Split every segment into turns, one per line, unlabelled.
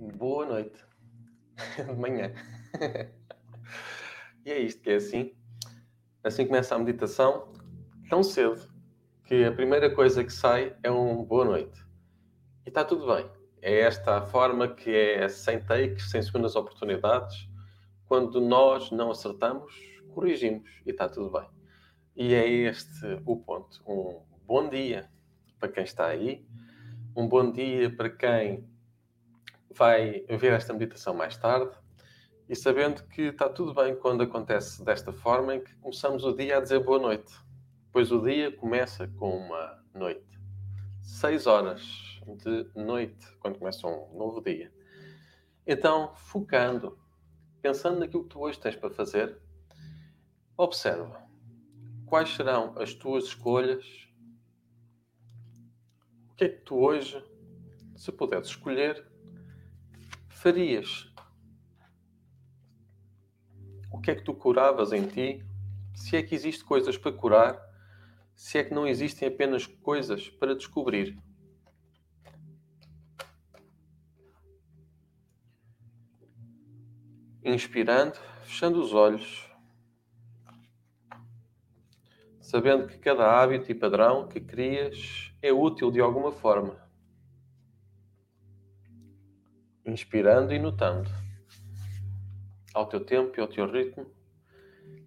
Boa noite. De manhã. e é isto que é assim. Assim começa a meditação, tão cedo, que a primeira coisa que sai é um boa noite. E está tudo bem. É esta a forma que é sem takes, sem segundas oportunidades. Quando nós não acertamos, corrigimos e está tudo bem. E é este o ponto. Um bom dia para quem está aí, um bom dia para quem vai ver esta meditação mais tarde e sabendo que está tudo bem quando acontece desta forma em que começamos o dia a dizer boa noite. Pois o dia começa com uma noite. Seis horas de noite, quando começa um novo dia. Então, focando, pensando naquilo que tu hoje tens para fazer, observa quais serão as tuas escolhas. O que é que tu hoje, se puderes escolher, farias? O que é que tu curavas em ti? Se é que existem coisas para curar, se é que não existem apenas coisas para descobrir. Inspirando, fechando os olhos, sabendo que cada hábito e padrão que crias é útil de alguma forma inspirando e notando, ao teu tempo e ao teu ritmo,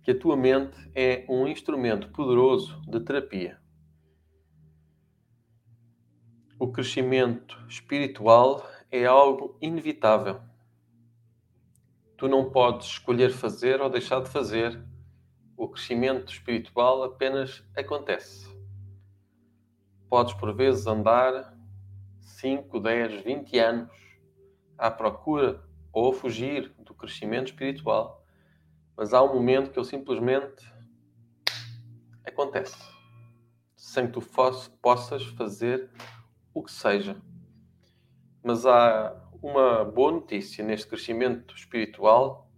que a tua mente é um instrumento poderoso de terapia. O crescimento espiritual é algo inevitável. Tu não podes escolher fazer ou deixar de fazer. O crescimento espiritual apenas acontece. Podes, por vezes, andar 5, 10, 20 anos à procura ou a fugir do crescimento espiritual, mas há um momento que ele simplesmente acontece, sem que tu possas fazer o que seja. Mas há uma boa notícia neste crescimento espiritual,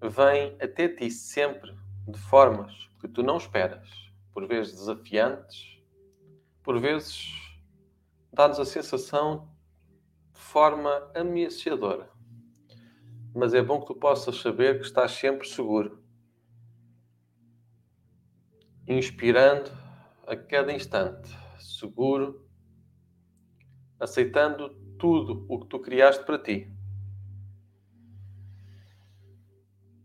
vem até ti sempre de formas que tu não esperas, por vezes desafiantes, por vezes dá-nos a sensação forma ameaçadora. Mas é bom que tu possas saber que estás sempre seguro. Inspirando a cada instante, seguro, aceitando tudo o que tu criaste para ti.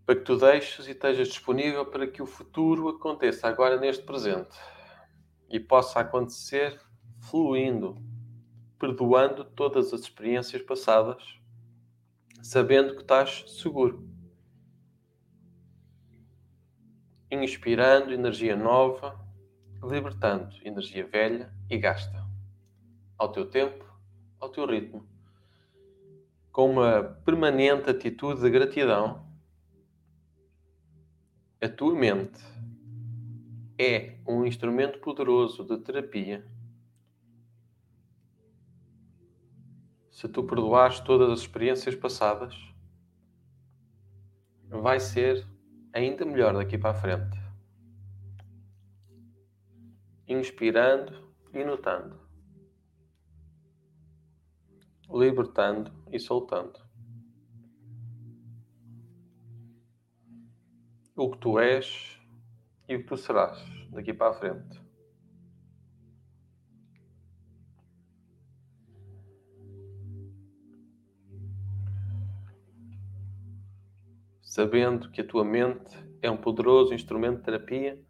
Para que tu deixes e estejas disponível para que o futuro aconteça agora neste presente e possa acontecer fluindo perdoando todas as experiências passadas, sabendo que estás seguro. Inspirando energia nova, libertando energia velha e gasta. Ao teu tempo, ao teu ritmo. Com uma permanente atitude de gratidão, a tua mente é um instrumento poderoso de terapia se tu perdoares todas as experiências passadas, vai ser ainda melhor daqui para a frente. Inspirando e notando. Libertando e soltando. O que tu és e o que tu serás daqui para a frente. Sabendo que a tua mente é um poderoso instrumento de terapia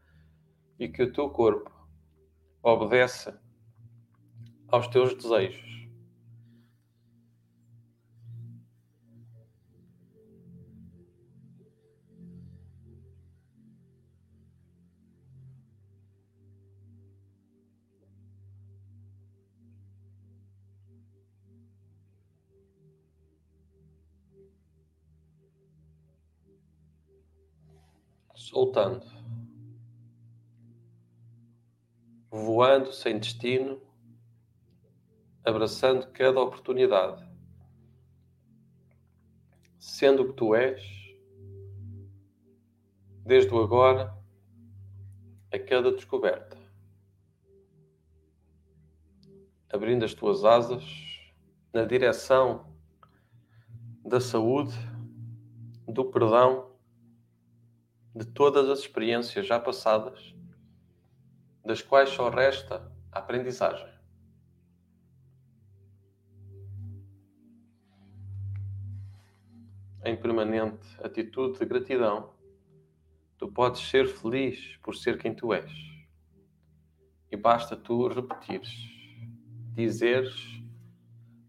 e que o teu corpo obedece aos teus desejos. Soltando, voando sem destino, abraçando cada oportunidade, sendo o que tu és, desde o agora a cada descoberta, abrindo as tuas asas na direção da saúde, do perdão, de todas as experiências já passadas, das quais só resta a aprendizagem. Em permanente atitude de gratidão, tu podes ser feliz por ser quem tu és. E basta tu repetires, dizeres,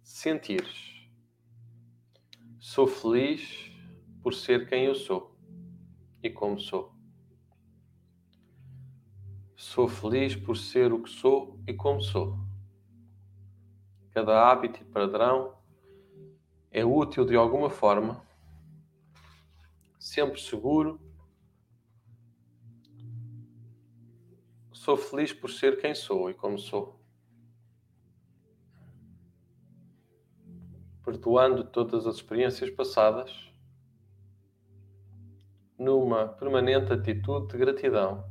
sentires Sou feliz por ser quem eu sou e como sou. Sou feliz por ser o que sou e como sou. Cada hábito e padrão é útil de alguma forma, sempre seguro. Sou feliz por ser quem sou e como sou. perdoando todas as experiências passadas, numa permanente atitude de gratidão.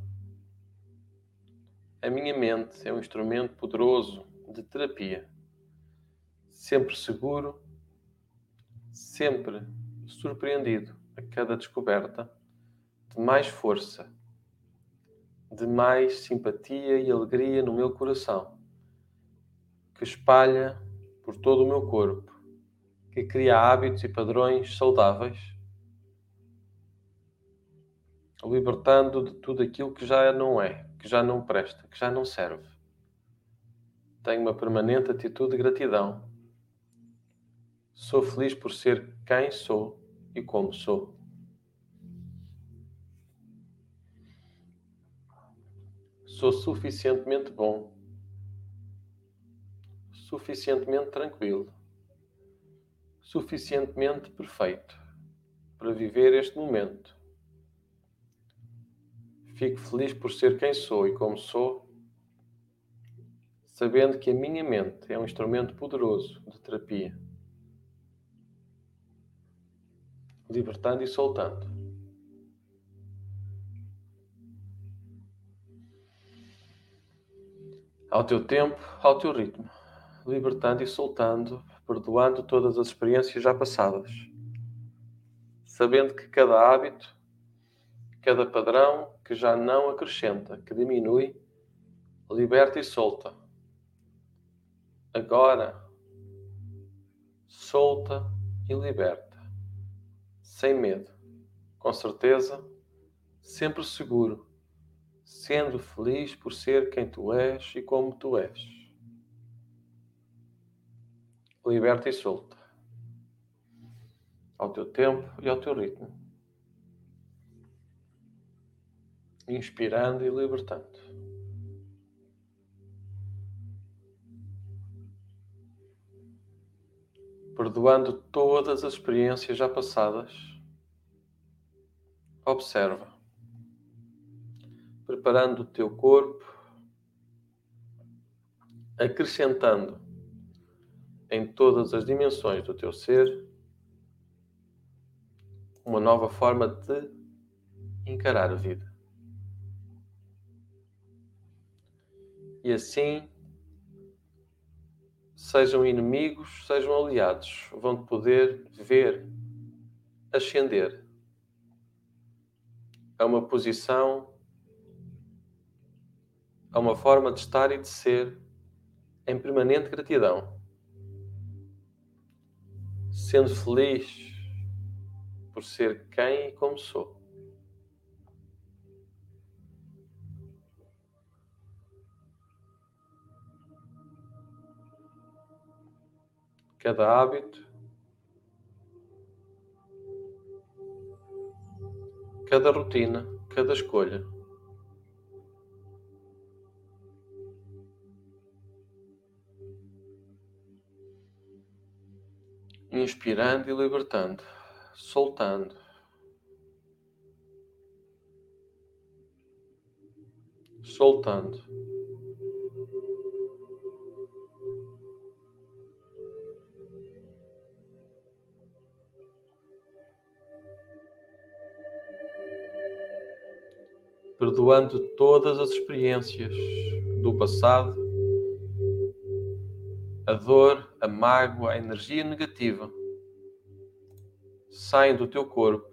A minha mente é um instrumento poderoso de terapia, sempre seguro, sempre surpreendido a cada descoberta de mais força, de mais simpatia e alegria no meu coração, que espalha por todo o meu corpo que cria hábitos e padrões saudáveis, libertando de tudo aquilo que já não é, que já não presta, que já não serve. Tenho uma permanente atitude de gratidão. Sou feliz por ser quem sou e como sou. Sou suficientemente bom, suficientemente tranquilo suficientemente perfeito para viver este momento. Fico feliz por ser quem sou e como sou, sabendo que a minha mente é um instrumento poderoso de terapia, libertando e soltando. Ao teu tempo, ao teu ritmo, libertando e soltando perdoando todas as experiências já passadas, sabendo que cada hábito, cada padrão que já não acrescenta, que diminui, liberta e solta. Agora, solta e liberta, sem medo, com certeza, sempre seguro, sendo feliz por ser quem tu és e como tu és liberta e solta. Ao teu tempo e ao teu ritmo. Inspirando e libertando. Perdoando todas as experiências já passadas. Observa. Preparando o teu corpo. Acrescentando em todas as dimensões do teu ser uma nova forma de encarar a vida. E assim, sejam inimigos, sejam aliados, vão poder ver ascender a uma posição, a uma forma de estar e de ser em permanente gratidão sendo feliz por ser quem e como sou. Cada hábito, cada rotina, cada escolha inspirando e libertando, soltando. Soltando. Perdoando todas as experiências do passado a dor, a mágoa, a energia negativa saem do teu corpo,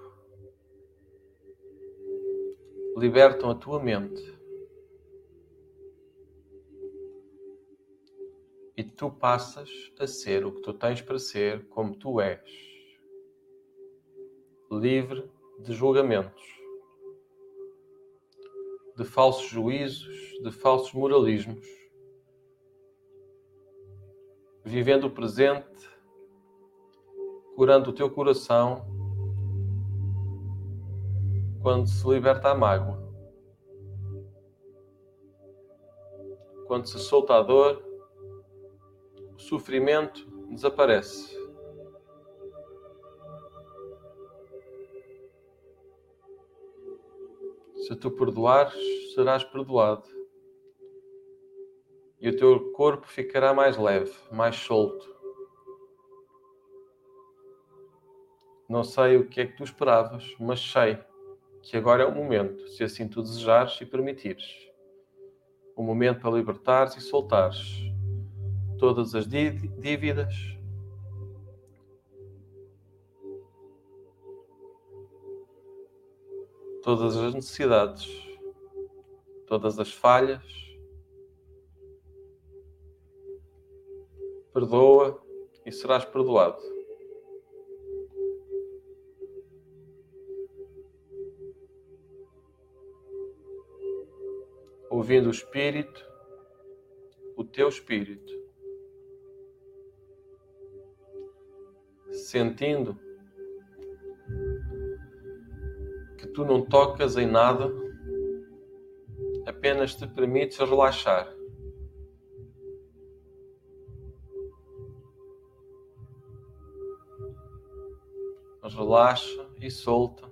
libertam a tua mente e tu passas a ser o que tu tens para ser, como tu és, livre de julgamentos, de falsos juízos, de falsos moralismos, vivendo o presente, curando o teu coração quando se liberta a mágoa, quando se solta a dor o sofrimento desaparece. Se tu perdoares, serás perdoado. E o teu corpo ficará mais leve, mais solto. Não sei o que é que tu esperavas, mas sei que agora é o momento, se assim tu desejares e permitires. O momento para libertares e soltares todas as dívidas, todas as necessidades, todas as falhas. Perdoa e serás perdoado. Ouvindo o Espírito, o teu Espírito. sentindo tu não tocas em nada, apenas te permites relaxar. Relaxa e solta,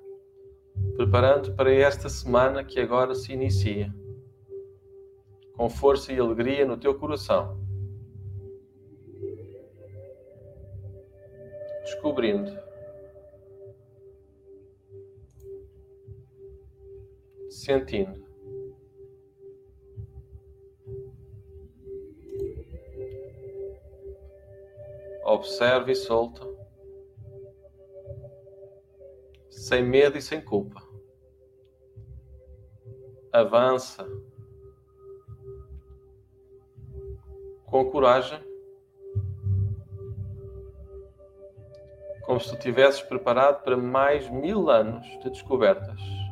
preparando para esta semana que agora se inicia, com força e alegria no teu coração. descobrindo. Sentindo. Observe e solta. Sem medo e sem culpa. Avança. Com coragem como se tu tivesses preparado para mais mil anos de descobertas.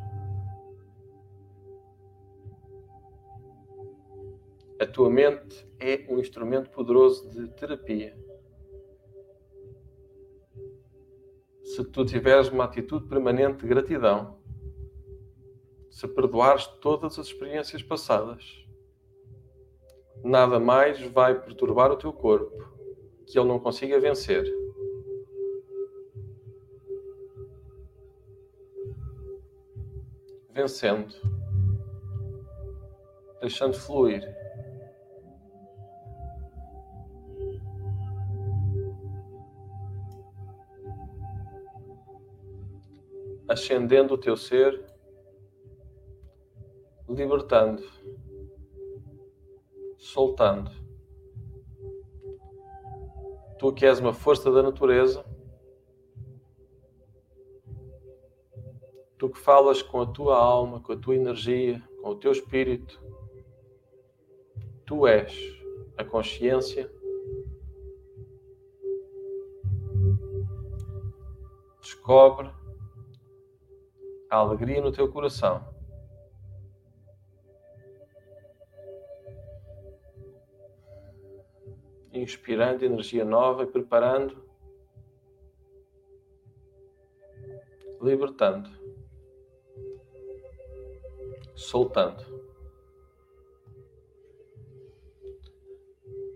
Tua mente é um instrumento poderoso de terapia. Se tu tiveres uma atitude permanente de gratidão, se perdoares todas as experiências passadas, nada mais vai perturbar o teu corpo que ele não consiga vencer. vencendo, deixando fluir. Ascendendo o teu ser, libertando, soltando. Tu que és uma força da natureza, Tu que falas com a tua alma, com a tua energia, com o teu espírito, tu és a consciência. Descobre a alegria no teu coração. Inspirando energia nova e preparando, libertando soltando.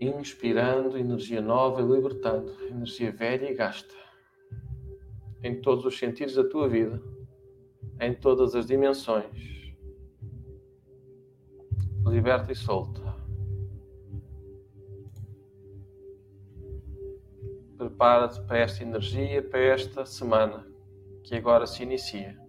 Inspirando energia nova e libertando energia velha e gasta. Em todos os sentidos da tua vida, em todas as dimensões. Liberta e solta. Prepara-te para esta energia, para esta semana que agora se inicia.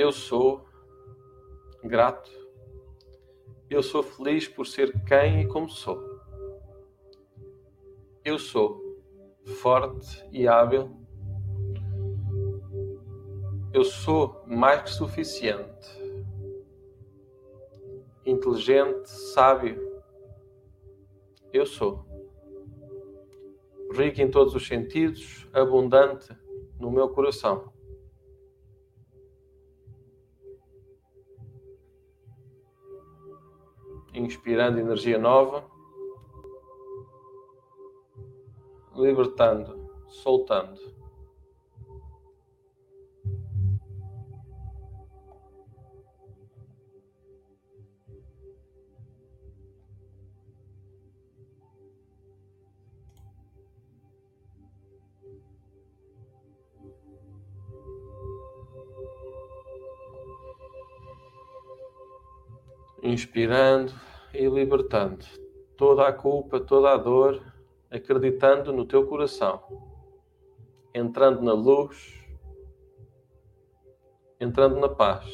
Eu sou grato. Eu sou feliz por ser quem e como sou. Eu sou forte e hábil. Eu sou mais que suficiente. Inteligente, sábio. Eu sou. Rico em todos os sentidos, abundante no meu coração. Inspirando energia nova. libertando, soltando. Inspirando e libertando toda a culpa, toda a dor acreditando no teu coração, entrando na luz, entrando na paz.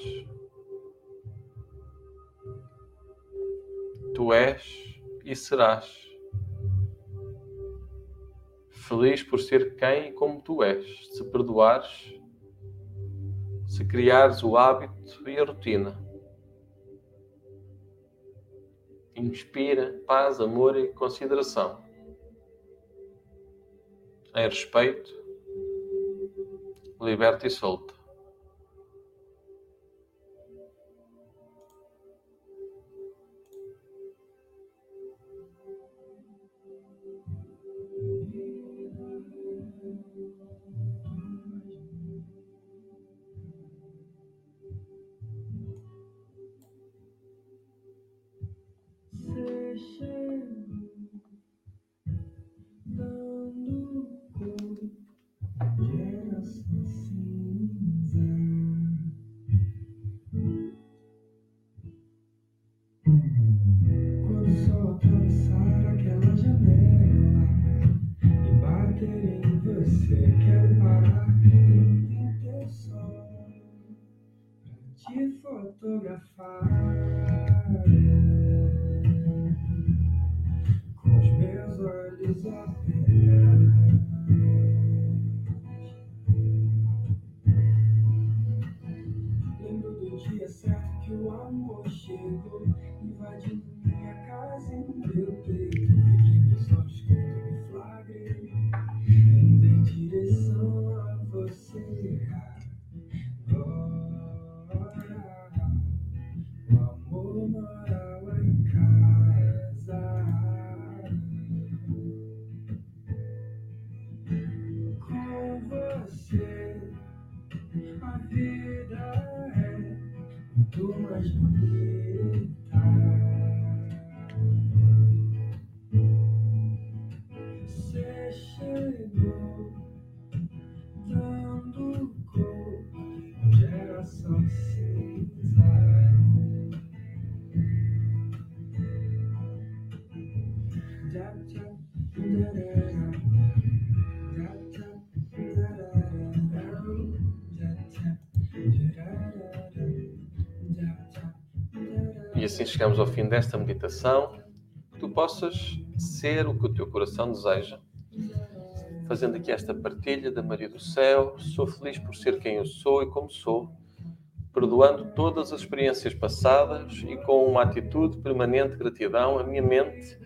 Tu és e serás feliz por ser quem e como tu és, se perdoares, se criares o hábito e a rotina. Inspira paz, amor e consideração em respeito, liberta e solta. Chegamos ao fim desta meditação. Que tu possas ser o que o teu coração deseja. Fazendo aqui esta partilha da Maria do Céu, sou feliz por ser quem eu sou e como sou, perdoando todas as experiências passadas e com uma atitude permanente de gratidão, a minha mente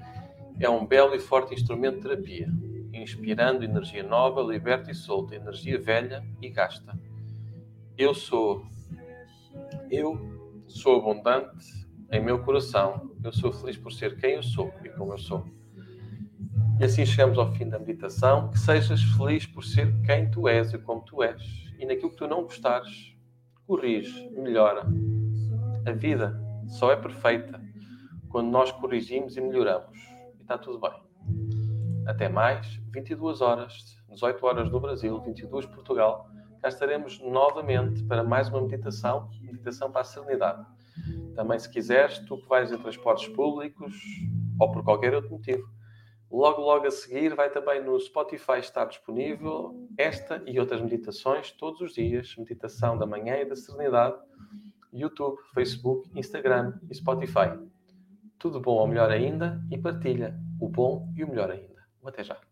é um belo e forte instrumento de terapia, inspirando energia nova, liberta e solta, energia velha e gasta. Eu sou, eu sou abundante, em meu coração, eu sou feliz por ser quem eu sou e como eu sou. E assim chegamos ao fim da meditação. Que sejas feliz por ser quem tu és e como tu és. E naquilo que tu não gostares, corrige, melhora. A vida só é perfeita quando nós corrigimos e melhoramos. E está tudo bem. Até mais, 22 horas, 18 horas no Brasil, 22 Portugal. Cá estaremos novamente para mais uma meditação, meditação para a serenidade. Também, se quiseres, tu que vais em transportes públicos ou por qualquer outro motivo, Logo, logo a seguir, vai também no Spotify estar disponível esta e outras meditações todos os dias. Meditação da manhã e da serenidade. YouTube, Facebook, Instagram e Spotify. Tudo bom ou melhor ainda e partilha o bom e o melhor ainda. Até já.